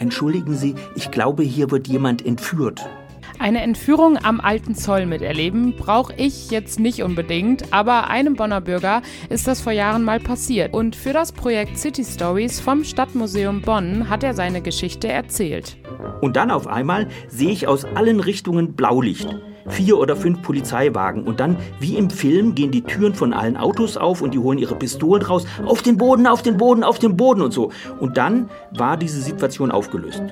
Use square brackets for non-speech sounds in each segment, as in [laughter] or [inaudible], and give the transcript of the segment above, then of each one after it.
Entschuldigen Sie, ich glaube, hier wird jemand entführt. Eine Entführung am alten Zoll miterleben brauche ich jetzt nicht unbedingt, aber einem Bonner Bürger ist das vor Jahren mal passiert. Und für das Projekt City Stories vom Stadtmuseum Bonn hat er seine Geschichte erzählt. Und dann auf einmal sehe ich aus allen Richtungen Blaulicht. Vier oder fünf Polizeiwagen und dann, wie im Film, gehen die Türen von allen Autos auf und die holen ihre Pistolen raus. Auf den Boden, auf den Boden, auf den Boden und so. Und dann war diese Situation aufgelöst.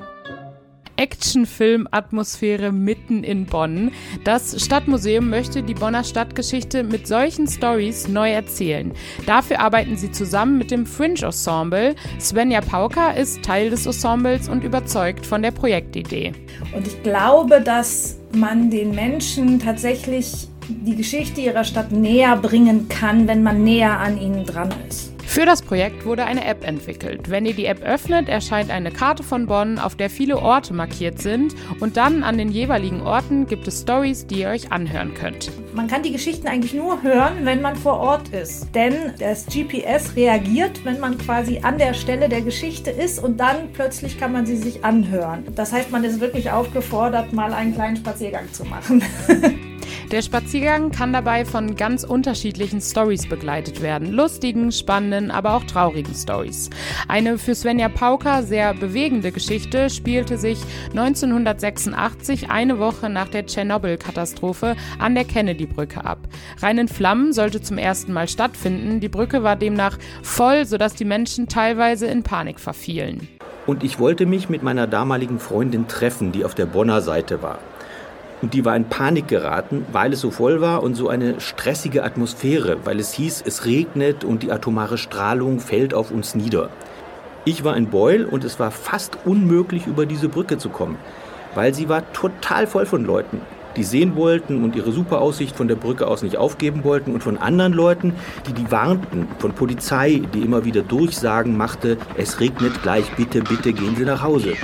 Actionfilm-Atmosphäre mitten in Bonn. Das Stadtmuseum möchte die Bonner Stadtgeschichte mit solchen Stories neu erzählen. Dafür arbeiten sie zusammen mit dem Fringe Ensemble. Svenja Pauker ist Teil des Ensembles und überzeugt von der Projektidee. Und ich glaube, dass man den Menschen tatsächlich die Geschichte ihrer Stadt näher bringen kann, wenn man näher an ihnen dran ist. Für das Projekt wurde eine App entwickelt. Wenn ihr die App öffnet, erscheint eine Karte von Bonn, auf der viele Orte markiert sind und dann an den jeweiligen Orten gibt es Stories, die ihr euch anhören könnt. Man kann die Geschichten eigentlich nur hören, wenn man vor Ort ist, denn das GPS reagiert, wenn man quasi an der Stelle der Geschichte ist und dann plötzlich kann man sie sich anhören. Das heißt, man ist wirklich aufgefordert, mal einen kleinen Spaziergang zu machen. [laughs] Der Spaziergang kann dabei von ganz unterschiedlichen Stories begleitet werden. Lustigen, spannenden, aber auch traurigen Stories. Eine für Svenja Pauker sehr bewegende Geschichte spielte sich 1986, eine Woche nach der Tschernobyl-Katastrophe, an der Kennedy-Brücke ab. Rein in Flammen sollte zum ersten Mal stattfinden. Die Brücke war demnach voll, sodass die Menschen teilweise in Panik verfielen. Und ich wollte mich mit meiner damaligen Freundin treffen, die auf der Bonner Seite war. Und die war in Panik geraten, weil es so voll war und so eine stressige Atmosphäre, weil es hieß, es regnet und die atomare Strahlung fällt auf uns nieder. Ich war in Beul und es war fast unmöglich, über diese Brücke zu kommen, weil sie war total voll von Leuten, die sehen wollten und ihre super Aussicht von der Brücke aus nicht aufgeben wollten und von anderen Leuten, die die warnten, von Polizei, die immer wieder Durchsagen machte, es regnet gleich, bitte, bitte gehen Sie nach Hause.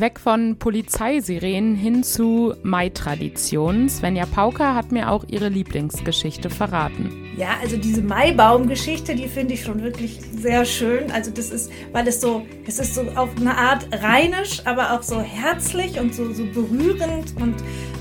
Weg von Polizeisirenen hin zu Mai-Traditionen. Svenja Pauker hat mir auch ihre Lieblingsgeschichte verraten. Ja, also diese Maibaum-Geschichte, die finde ich schon wirklich sehr schön. Also das ist, weil es so, es ist so auf eine Art rheinisch, aber auch so herzlich und so, so berührend und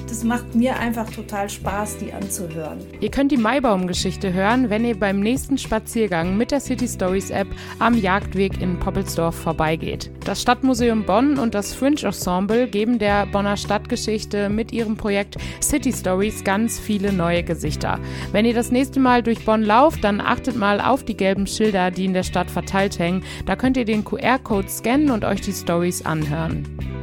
das macht mir einfach total Spaß, die anzuhören. Ihr könnt die Maibaum-Geschichte hören, wenn ihr beim nächsten Spaziergang mit der City Stories App am Jagdweg in Poppelsdorf vorbeigeht. Das Stadtmuseum Bonn und das Fringe Ensemble geben der Bonner Stadtgeschichte mit ihrem Projekt City Stories ganz viele neue Gesichter. Wenn ihr das nächste Mal durch Bonn lauft, dann achtet mal auf die gelben Schilder, die in der Stadt verteilt hängen. Da könnt ihr den QR-Code scannen und euch die Stories anhören.